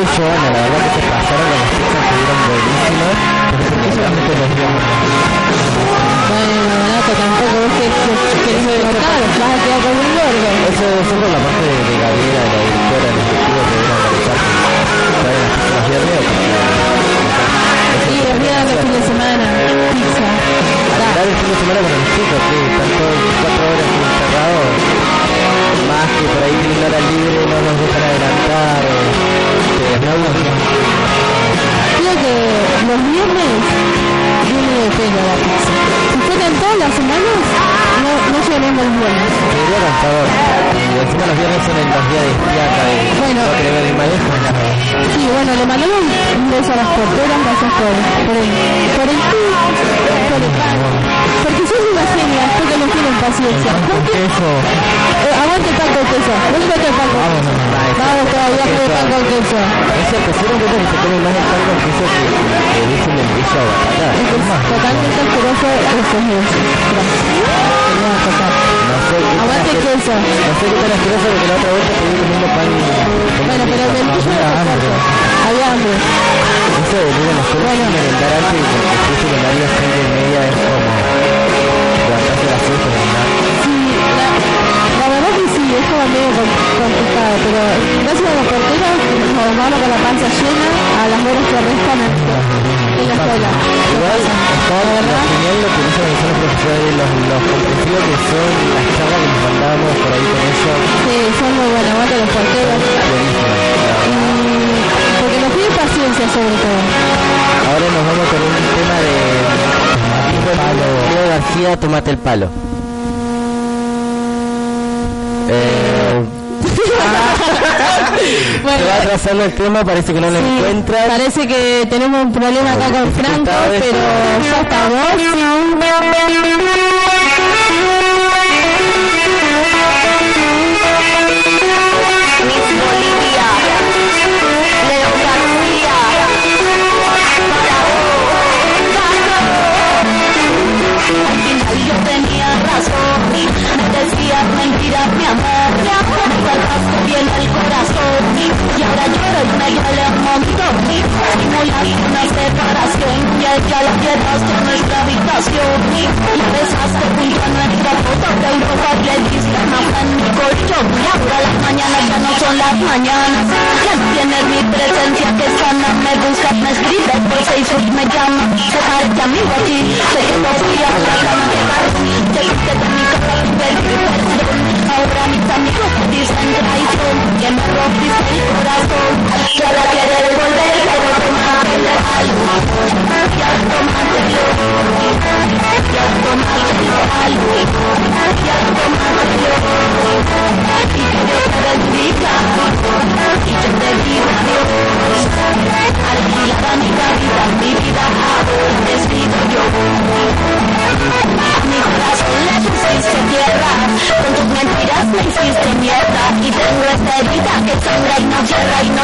Joana, la verdad que se pasaron las que dieron buenísimas. Pero ¿por qué solamente los viernes? Bueno, Donato, tampoco vos que cortar, vas a quedar con un gordo. Eso por la parte de, de Gabriela, la directora del ejecutivo que viene a traen las pizzas los viernes o porque... Sí, los viernes de fin de semana, pizza. Dar el fin de semana con los chicos, que están todos 24 horas encerrados, más que por ahí tienen hora libre, no nos dejan adelantar, eh, eh, aburrimos. Creo que los viernes viene de pelo la pizza. Si fueran todas las semanas, no, el viernes. Sería y encima los viernes son los días de fiaca, de Bueno. no querer ver el manejo, Sí, bueno, le mandamos un beso a las porteras, gracias por, por el, por el por. Porque sos una genia, porque no tienen paciencia. con ¿Por qué? queso, Eh, aguante el pan con queso. ¿Dónde está el pan con Vamos, todavía con el queso. es cierto, que se más el queso que, dicen el queso a batata, Es totalmente asqueroso eso es eso. Gracias. Tocar. no sé qué Aguante el queso. no sé qué tan asqueroso porque la otra vez te pedí comiendo pan Bueno, pero el era hambre. Había hambre. Eso de venir a Bueno. merendar antes y porque justo el horario es cinco y media es como levantarse a las para merendar. Sí, verdad que sí, es como medio com- complicado, pero gracias a los porteros nos vamos con la panza llena a las horas que restan en, en la escuela. Igual está La lo verdad, genial lo que dicen los profesores, los, los comprensivos que son, las charlas que nos mandamos por ahí con ellos. sí, son muy buenas, aguante los porteros. Y porque nos piden paciencia sobre todo. Ahora nos vamos con un tema de palo. García, tomate el palo. Se Bueno, va atrasando el tema, parece que no lo sí, encuentras. parece que tenemos un problema acá con Franco, pero ya Miss ahora las mañanas ya no son las mañanas, ya tienes mi presencia que sana, me buscas, me escribes por Facebook, me llamas, se parece amigo aquí, sé que no fui a la cama te fuiste de mi casa yo Alquilada mi cabida, mi vida tierra Con tus mentiras me mierda Y tengo esta herida que sangra y no cierra y no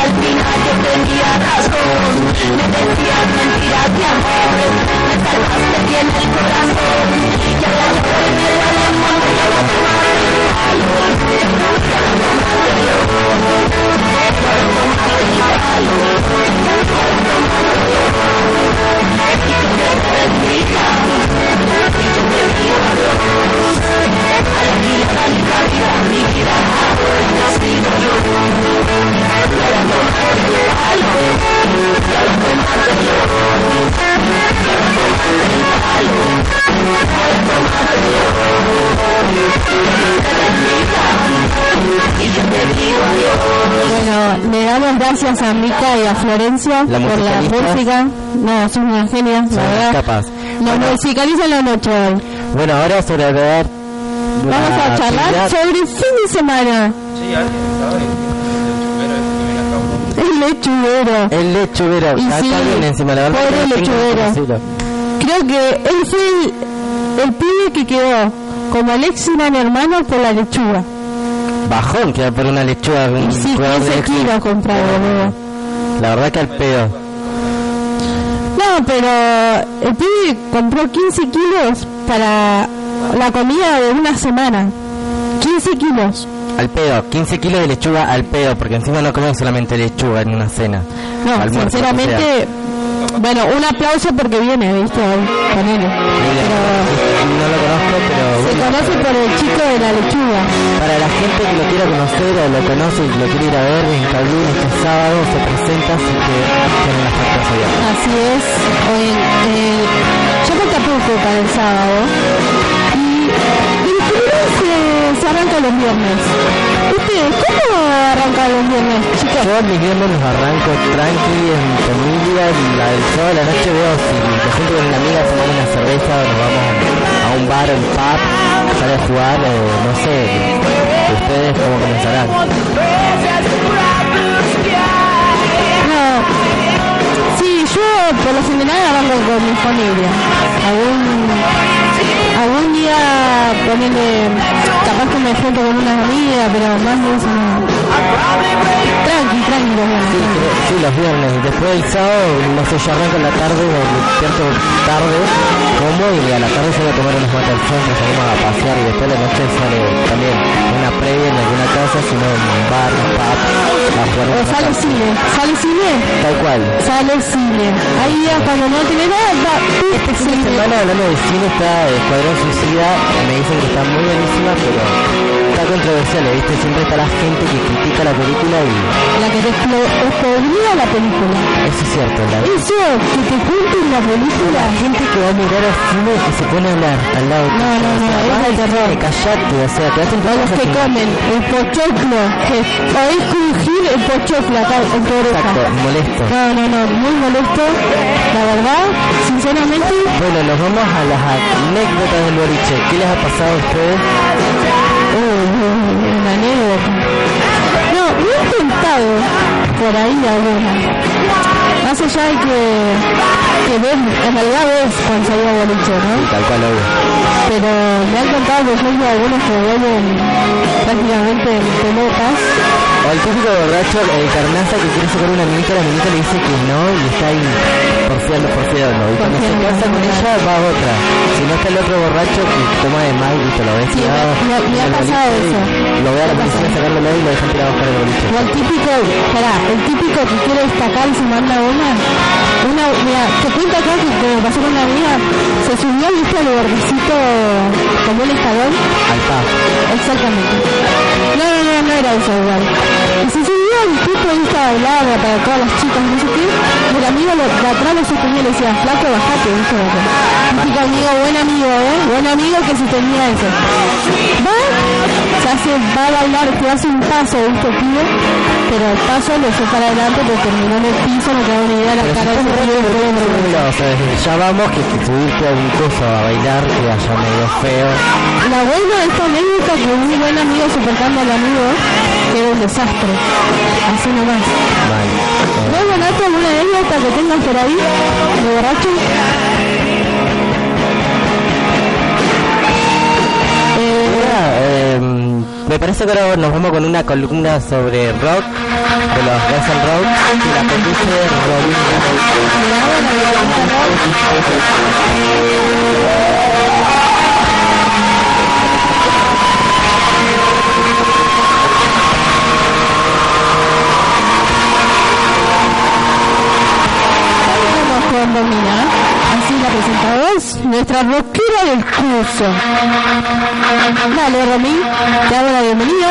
Al final yo tenía razón. Me decías mentiras de amor. Gracias a Mica y a Florencia La por la música. No, son unas genias, Son la verdad. capas. Nos Bueno. musicalizan la noche hoy. Bueno, ahora sobre ver. Vamos a charlar actividad- sobre fin de semana. El lechuguero. El lechuvero. Y sí, viene encima la verdad. pobre decirlo. Creo que él fue el, el pibe que quedó como Alex y eran hermanos por la lechuga. Bajón que por una lechuga. de un sí, jugador de 15 X. kilos comprado, boludo. La verdad que al pedo. No, pero el pibe compró 15 kilos para la comida de una semana. 15 kilos. Al pedo. 15 kilos de lechuga al pedo. Porque encima no comen solamente lechuga en una cena. No, Almuerzo, sinceramente, bueno, un aplauso porque viene, ¿viste? Con él. Pero No lo conozco, pero se bueno, conoce por el chico de la lechuga. para la gente que lo quiera conocer o lo conoce y lo quiere ir a ver en Cablín este sábado se presenta así que tienen las puertas abiertas. Así es. Hoy, eh, falta poco para el sábado. Y, y se, se arranca los viernes. ¿Ustedes cómo arrancan los viernes, chicos? Yo mis viernes los arranco tranqui, en familia, en la del sábado a la noche veo si me junto con una amiga, tomamos una cerveza o nos vamos a un bar, un pub, sale a jugar, o no sé, ustedes cómo comenzarán. No. Sí, yo por lo general arranco con mi familia. Algún día ponerle, capaz que me junto con una amiga, pero más de eso no. Tranqui, tranqui, los viernes, Sí, los viernes. Después el sábado, no sé, yo arranco en la tarde, me despierto tarde, como y a la tarde salgo a tomar unos al centro, salimos a pasear y después la noche sale también una previa en alguna casa, sino en un bar, un pub, a jugar O sale cine, sale cine, Tal cual. sale cine. Ahí ya cuando no tiene nada, va, este Esta semana hablando de cine está Escuadrón Suicida, me dicen que está muy buenísima, pero está controversial, ¿viste? Siempre está la gente que critica la película y La te explodía la película. eso es cierto, la Eso, que te cuenten la película. gente que va a mirar al cine y se pone a hablar al lado No, no, no, sea, es al terror. Callate, o sea, quedate en tu O los que comen el pochoclo, que podéis crujir el pochoclo acá en tu oreja. Exacto, molesto. No, no, no, muy molesto. La verdad, sinceramente, Bueno, nos vamos a las anécdotas del boliche. ¿Qué les ha pasado a ustedes? uy, una anécdota. Por ahí alguna. Más allá de que, que ven, en realidad ves cuando salía boliche, ¿no? Tal cual, obvio. pero me han contado por ejemplo algunos que vuelven prácticamente en pelotas O el típico borracho, el carnaza que quiere sacar una minita, la minita le dice que no y está ahí porfiando, porfiando. Y cuando se casa con ella va otra. Si no está el otro borracho que toma de más y te lo ves Sí, tirado me- me- me ha en el pasado boliche, eso. Lo ve a la policía sacándolo y lo dejan tirado a buscar el boliche. O el típico, el típico que quiere destacar y se manda una. Una, mira, te cuento acá que me pasó con una amiga, se subió, viste, al bordecito como un escalón. Al pub. Exactamente. No, no, no, no era eso igual. Y se subió el tipo y estaba hablando para todas las chicas, no sé qué. Y el amigo lo- de atrás lo sostenía y le decía, flaco, bajate, viste, bajate. Típico amigo, buen amigo, ¿eh? Buen amigo que se tenía eso. Va, se hace, va a bailar, te hace un paso, viste, pibe. Pero el paso lo fue para adelante porque terminó en el piso, no tengo ni idea de la cara de ya vamos que, que subirte a un coso a bailar que haya medio feo. La buena de esta anécdota que un buen amigo supercando al amigo que era un desastre. Así nomás. Mal. Eh, ¿No, Donato, alguna anécdota que tengas por ahí de borracho? Eh, me parece que ahora nos vamos con una columna sobre rock de los Guns N' Roses que la conduce Robin. Romina, así la presentamos, nuestra rockera del curso. Dale, Romy, te hago la bienvenida.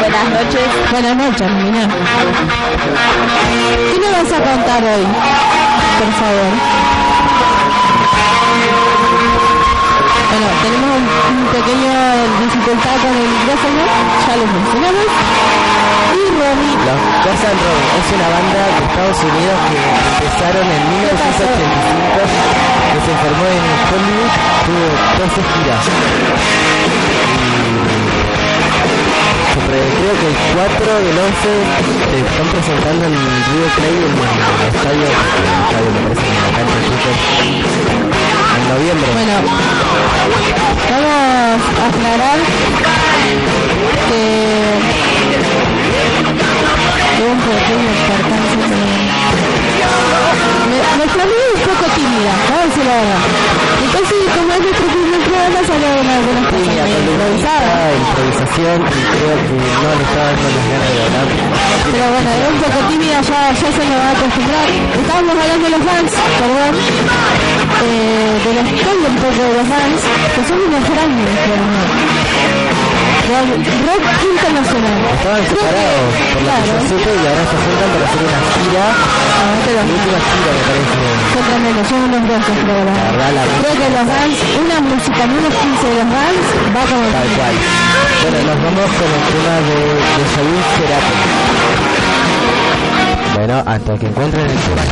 Buenas noches. Buenas noches, Romina. ¿Qué nos vas a contar hoy? Por favor. Bueno, tenemos un, un pequeño dificultad con el micrófono, ya lo mencionamos. Los Guns N' Roses es una banda de Estados Unidos que empezaron en 1985, que se formó en Hollywood, tuvo 12 giras. Creo que el 4 del 11 se están presentando en River Plate en el estadio, el estadio en de fútbol, en noviembre. bueno, vamos a aclarar que un pequeño percance, pero... Me- amiga es un poco tímida, a decir la verdad. Entonces, como es nuestro primer programa, sale una de las Sí, cosas columnista, improvisación y creo que no le está dando las ganas de hablar. Pero bueno, es un poco tímida, ya, ya se me va a acostumbrar. Estábamos hablando de los fans, perdón, eh, de la historia un poco de los fans, que son unos grandes, realmente. Rock, rock internacional. Estaban separados por la Claro, y ahora se juntan para hacer una gira. ah, pero La última gira me parece. son tremendos, son unos grosos, creo, la La verdad. la Creo que los Vans, una música en unos 15 de los Vans va como tal cual. Bueno, nos vamos con el tema de, de Cerati. Bueno, hasta que encuentren el tema.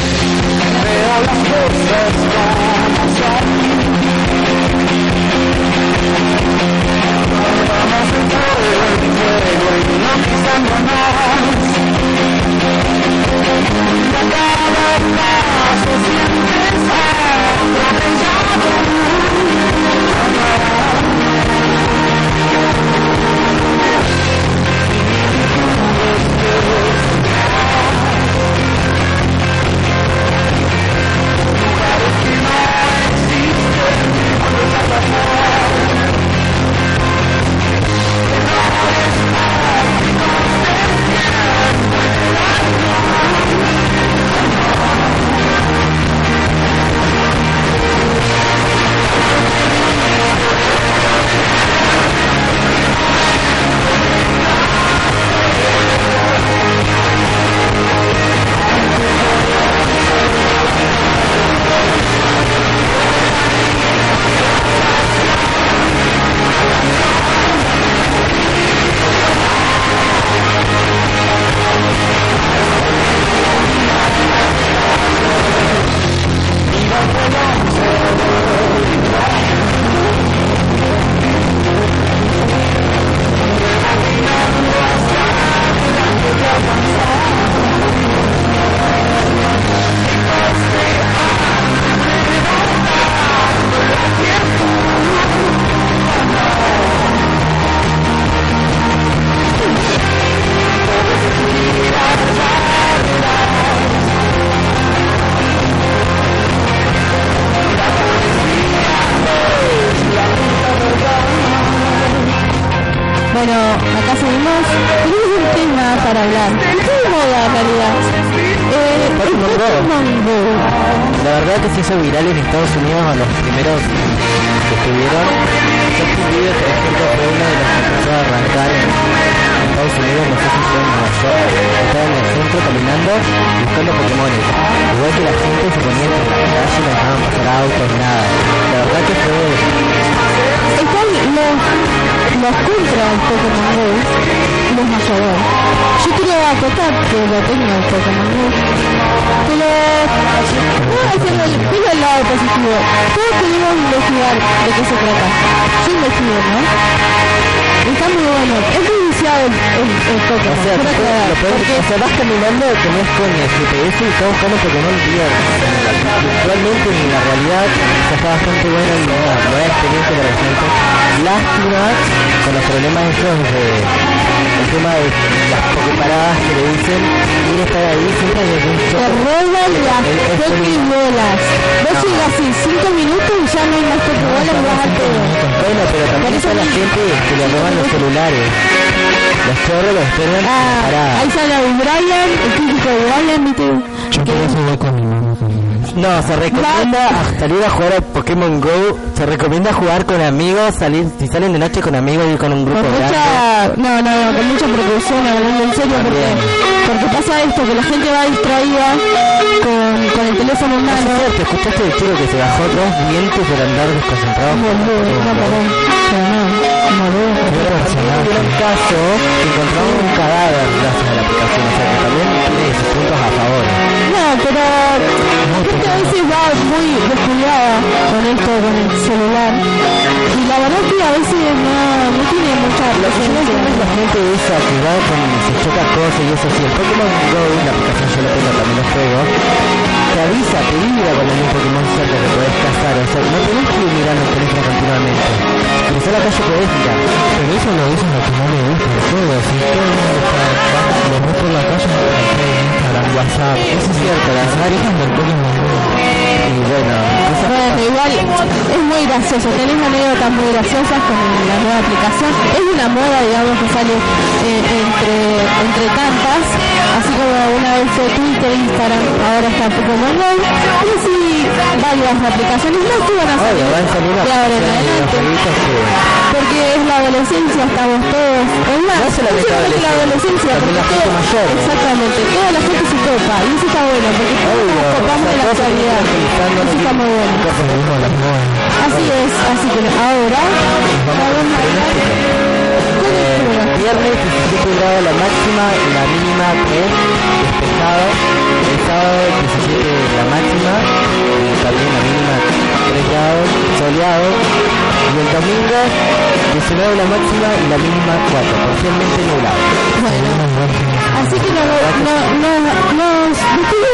Verdad que se hizo viral en Estados Unidos a los primeros que estuvieron. Justin Bieber, por ejemplo, fue uno de los que empezó a arrancar en Estados Unidos, no sé si fue en Nueva York, estaba en el centro caminando buscando Pokémon. Igual que la gente se ponía en la calle no dejaban pasar autos, nada. La verdad que fue Están los, los contra Pokémon los a favor. Yo quiero acotar que lo tengo el Pokémon Go. Pero no haciendo el, tengo el lado positivo. Todos podemos investigar de qué se trata. Yo investigo, ¿no? Está muy bueno. Es muy viciado el, el, el. O sea, lo puedes, o sea, vas caminando, tenés con el GPS y estás buscando Pokémon día. Virtualmente en la realidad está bastante bueno y una nueva experiencia para la gente. Lástima con los problemas esos de el tema de las pokeparadas que le dicen ir a estar ahí siempre hay algún te roban las Pokébolas. Vos No. llegas así 5 minutos y ya no hay más Pokébolas y vas al pedo. Bueno, pero también está la gente que le roban los celulares. Los chorros los esperan Ah, paradas. ahí sale un Brian, el típico de Brian, ¿viste? No, se recomienda a salir a jugar a Pokémon Go, se recomienda jugar con amigos, salir, si salen de noche con amigos y con un grupo Con grande. mucha, no, no, no, con mucha precaución, hablando en serio, porque, porque pasa esto, que la gente va distraída con, con teléfono en No mano. ¿te escuchaste el chico que se bajó dos dientes por andar desconcentrado? No, no, hubo un caso que encontramos un cadáver gracias a la aplicación, o sea que también tiene sus puntos a favor. No, pero la gente a veces va muy descuidada con esto, con el celular. Y la verdad que a veces no, no tiene mucha no presencia. la gente esa que va con, se choca cosas y eso sí, el Pokémon Go, la aplicación yo lo tengo, también lo juego, te avisa, hay un Pokémon cerca que podés cazar, o sea, no tenés que ir mirando el teléfono continuamente. La calle podés mirar. Pero eso lo dicen lo que no me gusta del juego, si todo el mundo está, lo la calle, Instagram, WhatsApp, eso es cierto, la verdad del Pokémon Go. Y bueno, Bueno, igual es muy gracioso, tenés anécdotas muy graciosas con la nueva aplicación. Es una moda, digamos, que sale eh, entre, entre tantas, así como una vez fue Twitter, Instagram, ahora está Pokémon Go. Varias aplicaciones más que van a salir de ahora en adelante. Porque es la adolescencia, estamos todos. Es más, No solamente solamente la adolescencia, la porque gente todo- mayor. Exactamente, toda la gente se copa, y eso está bueno, porque todos nos copamos de la actualidad. Eso está muy bueno. Así es, así que ahora vamos a viernes 17 grados la máxima, la mínima 3, despejado. El sábado 17 la máxima, y también la mínima 3 grados, soleado. Y el domingo 19 la máxima y la mínima 4, parcialmente nublado. Bueno, así que no, no, no, nos despedimos